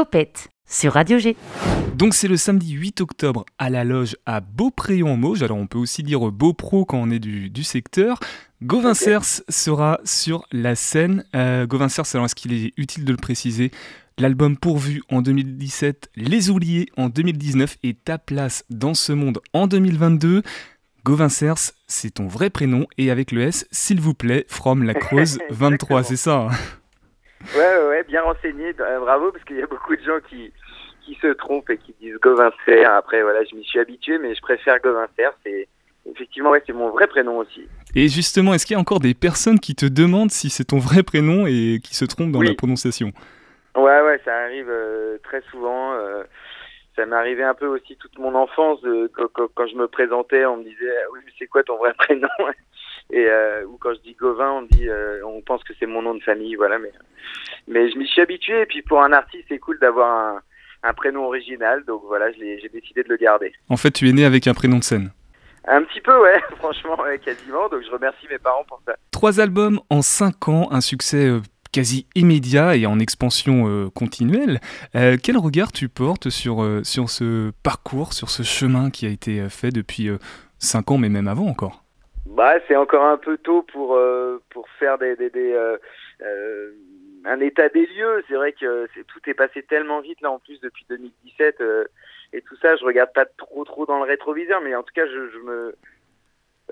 Topette sur Radio G. Donc c'est le samedi 8 octobre à la loge à Beaupréau-en-Mauge. Alors on peut aussi dire Beaupro quand on est du, du secteur. Gauvin Cers sera sur la scène. Euh, Gauvin Cers, alors est-ce qu'il est utile de le préciser? L'album Pourvu en 2017, Les Oubliés en 2019 et Ta place dans ce monde en 2022. Gauvin Cers, c'est ton vrai prénom et avec le S, s'il vous plaît, From la Creuse 23, c'est ça hein? Ouais, ouais, bien renseigné, euh, bravo, parce qu'il y a beaucoup de gens qui, qui se trompent et qui disent Gauvin Cers. Après, voilà, je m'y suis habitué, mais je préfère Gauvin Cers. C'est effectivement, ouais, c'est mon vrai prénom aussi. Et justement, est-ce qu'il y a encore des personnes qui te demandent si c'est ton vrai prénom et qui se trompent dans Oui. la prononciation? Ouais, ouais, ça arrive euh, très souvent. euh, ça m'est arrivé un peu aussi toute mon enfance. euh, quand, quand- quand je me présentais, on me disait Ah Oui, mais c'est quoi ton vrai prénom? Et euh, ou quand je dis Gauvin, on dit, euh, on pense que c'est mon nom de famille, voilà. Mais mais je m'y suis habitué. Et puis pour un artiste, c'est cool d'avoir un, un prénom original. Donc voilà, j'ai décidé de le garder. En fait, tu es né avec un prénom de scène. Un petit peu, ouais, franchement, ouais, quasiment. Donc je remercie mes parents pour ça. Trois albums en cinq ans, un succès euh, quasi immédiat et en expansion euh, continuelle. Euh, quel regard tu portes sur, euh, sur ce parcours, sur ce chemin qui a été fait depuis cinq ans, mais même avant encore? Bah, c'est encore un peu tôt pour euh, pour faire des, des, des euh, euh, un état des lieux. C'est vrai que c'est, tout est passé tellement vite là en plus depuis 2017 euh, et tout ça. Je regarde pas trop trop dans le rétroviseur, mais en tout cas, je, je me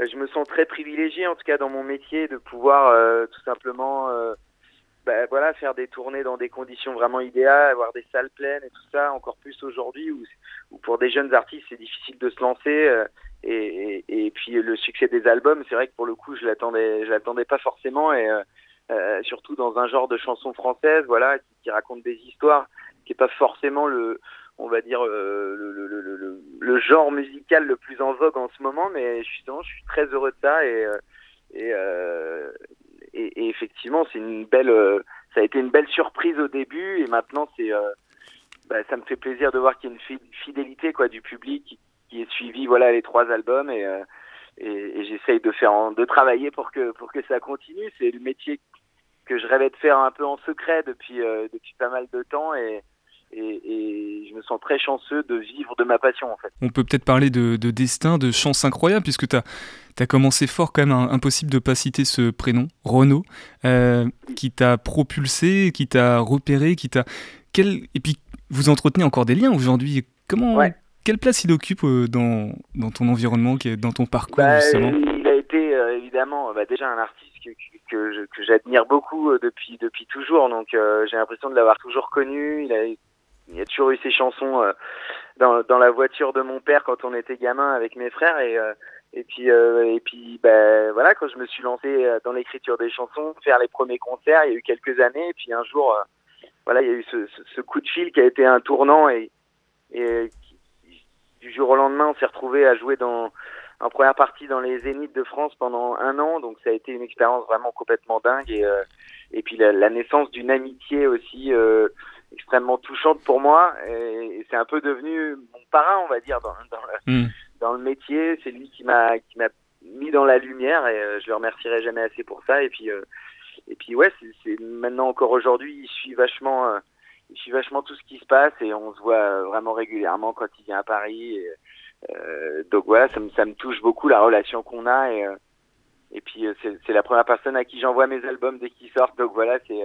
je me sens très privilégié en tout cas dans mon métier de pouvoir euh, tout simplement bah, voilà faire des tournées dans des conditions vraiment idéales, avoir des salles pleines et tout ça. Encore plus aujourd'hui où, où pour des jeunes artistes c'est difficile de se lancer. euh, et, et, puis le succès des albums, c'est vrai que pour le coup, je l'attendais, je l'attendais pas forcément, et euh, euh, surtout dans un genre de chanson française, voilà, qui, qui raconte des histoires, qui est pas forcément le, on va dire euh, le, le, le, le, genre musical le plus en vogue en ce moment, mais justement, je suis très heureux de ça, et euh, et, euh, et, effectivement, c'est une belle, euh, ça a été une belle surprise au début, et maintenant, c'est, bah, ça me fait plaisir de voir qu'il y a une fi- fidélité quoi du public qui est suivi voilà les trois albums et euh, et, et j'essaye de faire en- de travailler pour que pour que ça continue c'est le métier que je rêvais de faire un peu en secret depuis euh, depuis pas mal de temps et, et et je me sens très chanceux de vivre de ma passion en fait On peut peut-être parler de, de destin, de chance incroyable, puisque tu as, commencé fort quand même, impossible de pas citer ce prénom, Renaud, euh, qui t'a propulsé, qui t'a repéré, qui t'a... Quel... Et puis, vous entretenez encore des liens aujourd'hui. Comment... Ouais. Quelle place il occupe euh, dans, dans ton environnement, dans ton parcours, Bah, justement? il a été euh, évidemment bah, déjà un artiste que, j'admire beaucoup euh, depuis depuis toujours. Donc euh, j'ai l'impression de l'avoir toujours connu. Il a il a toujours eu ses chansons euh, dans dans la voiture de mon père quand on était gamin avec mes frères et euh, et puis euh, et puis bah, voilà quand je me suis lancé dans l'écriture des chansons, faire les premiers concerts, il y a eu quelques années et puis un jour euh, voilà il y a eu ce, ce, ce coup de fil qui a été un tournant et et jour au lendemain, on s'est retrouvé à jouer dans en première partie dans les Zéniths de France pendant un an, donc ça a été une expérience vraiment complètement dingue et euh, et puis la, la naissance d'une amitié aussi euh, extrêmement touchante pour moi et, et c'est un peu devenu mon parrain, on va dire dans dans le, Hmm. dans le métier. C'est lui qui m'a qui m'a mis dans la lumière et euh, je le remercierai jamais assez pour ça. Et puis euh, et puis ouais, c'est c'est maintenant encore aujourd'hui, il suit vachement. Il suit vachement tout ce qui se passe et on se voit euh, vraiment régulièrement quand il vient à Paris. Euh, donc voilà, ça me, touche beaucoup la relation qu'on a et, euh, et puis c'est la première personne à qui j'envoie mes albums dès qu'ils sortent. Donc voilà, c'est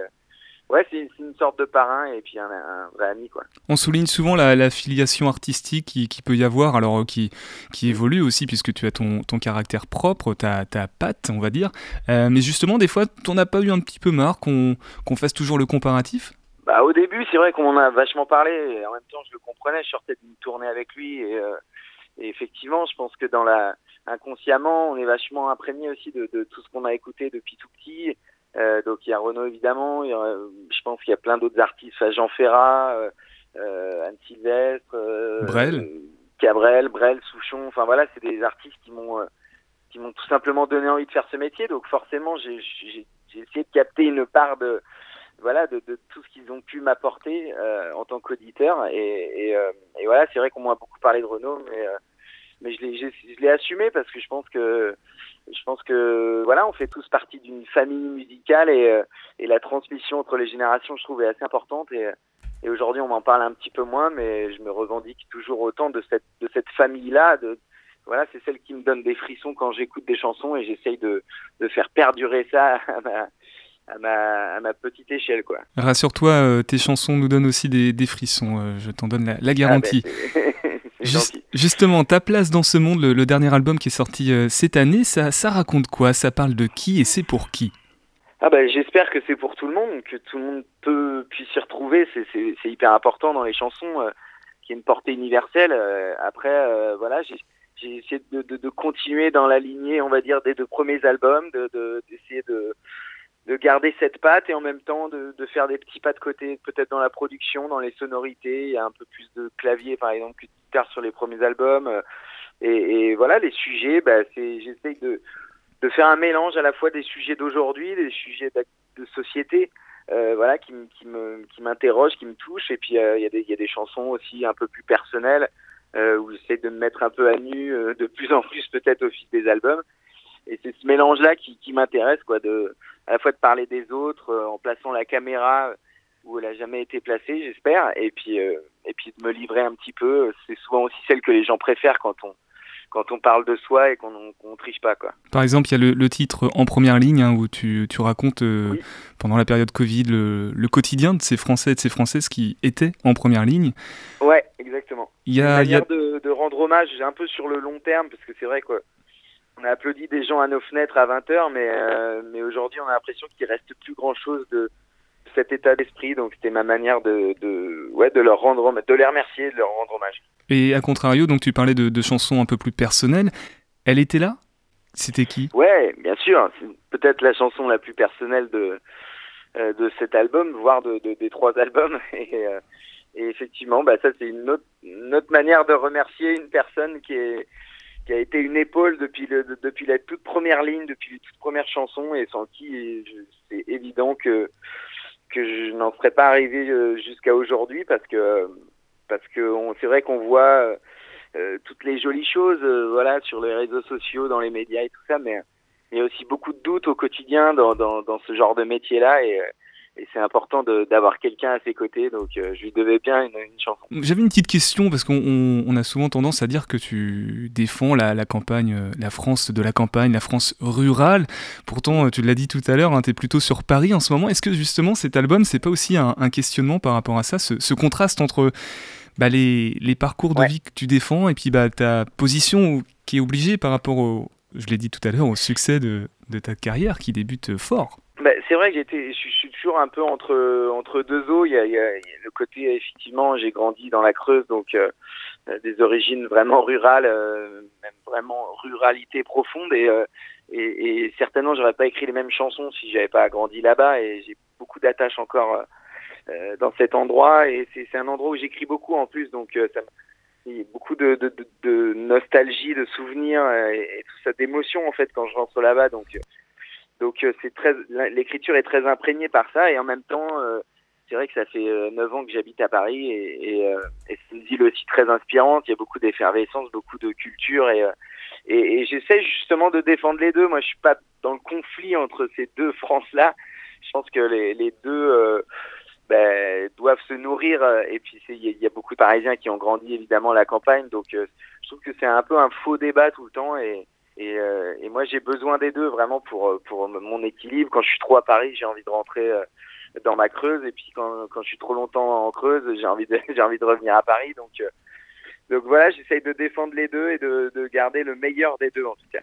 ouais, c'est une sorte de parrain et puis un, vrai ami quoi. On souligne souvent la, filiation artistique qui, peut y avoir, alors qui, qui évolue aussi, puisque tu as ton, ton caractère propre, ta, ta patte, on va dire. Mais justement, des fois, t'en as pas eu un petit peu marre qu'on qu'on fasse toujours le comparatif? Bah, au début, c'est vrai qu'on en a vachement parlé. Et en même temps, je le comprenais. Je sortais d'une tournée avec lui. Et, euh, et effectivement, je pense que dans la inconsciemment, on est vachement imprégné aussi de, de tout ce qu'on a écouté depuis tout petit. Euh, donc il y a Renaud évidemment. Il y a, je pense qu'il y a plein d'autres artistes. Enfin, Jean Ferrat, euh, euh, Anne Sylvestre, euh, Brel. Cabrel, Brel, Souchon. Enfin voilà, c'est des artistes qui m'ont euh, qui m'ont tout simplement donné envie de faire ce métier. Donc forcément, j'ai essayé de capter une part de voilà de, tout ce qu'ils ont pu m'apporter euh, en tant qu'auditeur euh, et voilà c'est vrai qu'on m'a beaucoup parlé de Renault mais euh, je l'ai assumé parce que je pense que je pense que voilà on fait tous partie d'une famille musicale et la transmission entre les générations je trouve est assez importante et aujourd'hui on m'en parle un petit peu moins, mais je me revendique toujours autant de cette de cette famille-là. De voilà, c'est celle qui me donne des frissons quand j'écoute des chansons et j'essaye de de faire perdurer ça à ma à ma, à ma petite échelle quoi. Rassure-toi, euh, tes chansons nous donnent aussi des, des frissons, euh, je t'en donne la, la garantie. Ah ben, Just, justement, ta place dans ce monde, le, le dernier album qui est sorti euh, cette année, ça, ça raconte quoi? Ça parle de qui et c'est pour qui? Ah bah, J'espère que c'est pour tout le monde, que tout le monde peut puisse s'y retrouver. C'est hyper important dans les chansons, qu'il y ait une portée universelle. Après, voilà, j'ai essayé de, de, de, continuer dans la lignée, on va dire, des deux premiers albums, d'essayer de, de, garder cette patte et en même temps de, de faire des petits pas de côté, peut-être dans la production, dans les sonorités. Il y a un peu plus de clavier, par exemple, que de guitare sur les premiers albums. Et, et voilà, les sujets, bah, j'essaye de de faire un mélange à la fois des sujets d'aujourd'hui, des sujets de société, euh, voilà, qui, qui me qui m'interrogent, qui me touchent. Et puis euh, il y, y, a des chansons aussi un peu plus personnelles euh, où j'essaie de me mettre un peu à nu euh, de plus en plus peut-être au fil des albums. Et c'est ce mélange-là qui, qui m'intéresse, quoi, de à la fois de parler des autres euh, en plaçant la caméra où elle a jamais été placée, j'espère, et puis et puis de me livrer un petit peu. C'est souvent aussi celle que les gens préfèrent quand on quand on parle de soi et qu'on ne triche pas. Quoi. Par exemple, il y a le, le, titre En première ligne hein, où tu, tu racontes euh, oui. pendant la période Covid le, le, quotidien de ces Français et de ces Françaises qui étaient en première ligne. Ouais, exactement. Il y a, une manière y a... de, de, rendre hommage un peu sur le long terme parce que c'est vrai qu'on a applaudi des gens à nos fenêtres à 20h, mais, euh, mais aujourd'hui on a l'impression qu'il reste plus grand chose de cet état d'esprit. Donc c'était ma manière de, de, ouais, de leur rendre de les remercier, de leur rendre hommage. Et à contrario, donc tu parlais de, de chansons un peu plus personnelles. Elle était là? C'était qui? Ouais, bien sûr. C'est peut-être la chanson la plus personnelle de euh, de cet album, voire de, de des trois albums. Et, euh, et effectivement, bah ça c'est une autre, une autre manière de remercier une personne qui est qui a été une épaule depuis le depuis la toute première ligne, depuis les toutes premières chansons, et sans qui c'est évident que que je n'en serais pas arrivé euh, jusqu'à aujourd'hui parce que parce que c'est vrai qu'on voit euh, toutes les jolies choses euh, voilà sur les réseaux sociaux dans les médias et tout ça mais il y a aussi beaucoup de doutes au quotidien dans, dans, dans ce genre de métier là et, et c'est important d'avoir quelqu'un à ses côtés donc euh, je lui devais bien une, une chanson j'avais une petite question parce qu'on on, on a souvent tendance à dire que tu défends la, la, campagne la France de la campagne la France rurale pourtant tu l'as dit tout à l'heure hein, tu es plutôt sur Paris en ce moment est-ce que justement cet album c'est pas aussi un, un, questionnement par rapport à ça ce, ce contraste entre bah, les, les, parcours de ouais. vie que tu défends et puis bah, ta position qui est obligée par rapport au, je l'ai dit tout à l'heure, au succès de, de, ta carrière qui débute fort? C'est vrai que j'étais, je suis toujours un peu entre entre deux eaux. Il y a, le côté effectivement, j'ai grandi dans la Creuse, donc euh, des origines vraiment rurales, euh, même vraiment ruralité profonde, et, euh, et, certainement j'aurais pas écrit les mêmes chansons si j'avais pas grandi là-bas, et j'ai beaucoup d'attaches encore euh, dans cet endroit et c'est un endroit où j'écris beaucoup en plus donc il y a beaucoup de, nostalgie, de souvenirs et, tout ça, d'émotions en fait quand je rentre là-bas. Donc, donc c'est très, l'écriture est très imprégnée par ça et en même temps, euh, c'est vrai que ça fait neuf ans que j'habite à Paris et, et, et c'est une ville aussi très inspirante. Il y a beaucoup d'effervescence, beaucoup de culture et, et, et j'essaie justement de défendre les deux. Moi, je suis pas dans le conflit entre ces deux France-là. Je pense que les, les deux ben, doivent se nourrir. Et puis il y, y, a beaucoup de Parisiens qui ont grandi évidemment à la campagne, donc euh, je trouve que c'est un peu un faux débat tout le temps. Et, et, euh, et moi j'ai besoin des deux vraiment pour pour mon équilibre. Quand je suis trop à Paris, j'ai envie de rentrer euh, dans ma Creuse, et puis quand, quand je suis trop longtemps en Creuse, j'ai envie de j'ai envie de revenir à Paris. Donc donc voilà, j'essaye de défendre les deux et de, de, garder le meilleur des deux en tout cas.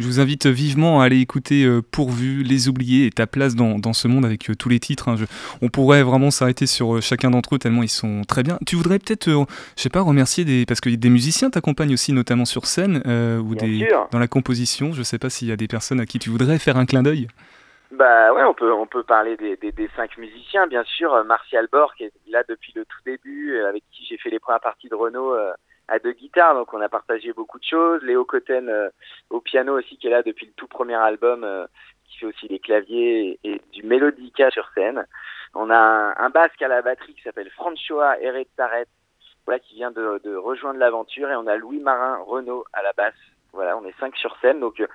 Je vous invite vivement à aller écouter euh, Pourvu, Les Oubliés et ta place dans, dans ce monde avec euh, tous les titres. Hein. Je, on pourrait vraiment s'arrêter sur euh, chacun d'entre eux tellement ils sont très bien. Tu voudrais peut-être, je sais pas, remercier des parce que des musiciens t'accompagnent aussi notamment sur scène ou Bien des sûr. dans la composition. Je sais pas s'il y a des personnes à qui tu voudrais faire un clin d'œil. Bah ouais, on peut on peut parler des, des, des cinq musiciens, bien sûr. Martial Bor qui est là depuis le tout début, avec qui j'ai fait les premières parties de Renault à deux guitares, donc on a partagé beaucoup de choses. Léo Cotten euh, au piano aussi, qui est là depuis le tout premier album, euh, qui fait aussi les claviers et, du mélodica sur scène. On a un, un basque à la batterie qui s'appelle Franchoa Taret, voilà, qui vient de, de rejoindre l'aventure, et on a Louis Marin Renault à la basse. Voilà, on est cinq sur scène, donc euh,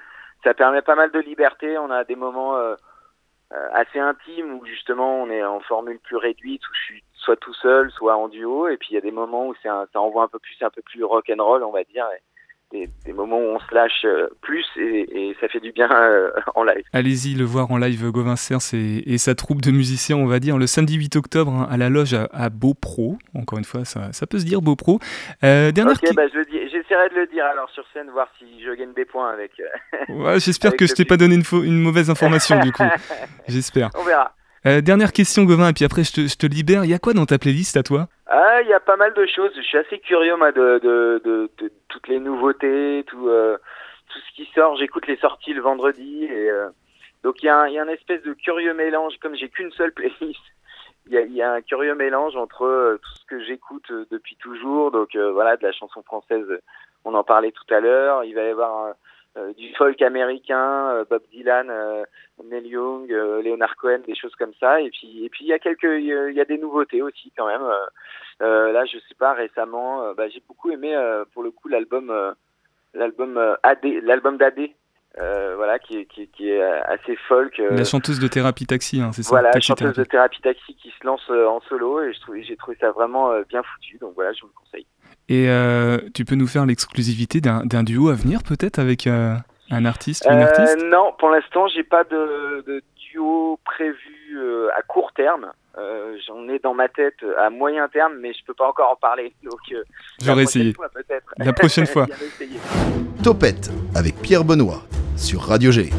ça permet pas mal de liberté. On a des moments assez intimes où justement on est en formule plus réduite, où je suis soit tout seul, soit en duo. Et puis il y a des moments où c'est ça envoie un peu plus, un peu plus rock and roll, on va dire. Des, des, moments où on se lâche euh, plus et, et ça fait du bien euh, en live. Allez-y le voir en live, Gauvin Cers et, et, sa troupe de musiciens, on va dire, le samedi 8 octobre hein, à la loge à, à Beaupro. Encore une fois, ça, ça peut se dire Beaupro. Euh, dernière ok, bah, j'essaierai de le dire alors sur scène, voir si je gagne des points avec. Euh, ouais, j'espère que je t'ai pas donné une, une mauvaise information du coup. J'espère. On verra. Euh, dernière question, Gauvin, et puis après je te, libère. Il y a quoi dans ta playlist à toi? Ah, il y a pas mal de choses. Je suis assez curieux, moi, de, toutes les nouveautés, tout, euh, tout ce qui sort. J'écoute les sorties le vendredi. Euh, donc il y, a un, espèce de curieux mélange. Comme j'ai qu'une seule playlist, il y, a, un curieux mélange entre tout ce que j'écoute depuis toujours. Donc voilà, de la chanson française, on en parlait tout à l'heure. Il va y avoir du folk américain, euh, Bob Dylan, euh, Neil Young, Leonard Cohen, des choses comme ça. Et puis, et puis il y a quelques, il y a des nouveautés aussi quand même. là, je sais pas, récemment, bah, j'ai beaucoup aimé pour le coup l'album, l'album AD, l'album d'AD. Euh, voilà, qui, qui, qui, est assez folk. La chanteuse de Thérapie Taxi, hein, c'est ça Voilà, la chanteuse de Thérapie Taxi qui se lance en solo et j'ai trouvé ça vraiment bien foutu, donc voilà, je vous le conseille. Et euh, tu peux nous faire l'exclusivité d'un duo à venir peut-être avec euh, un artiste ou une euh, artiste? Non, pour l'instant, j'ai pas de, de, duo prévu euh, à court terme. J'en ai dans ma tête à moyen terme, mais je peux pas encore en parler. Donc, j'aurais essayé. Fois, la prochaine fois. Topette avec Pierre Benoît sur Radio G.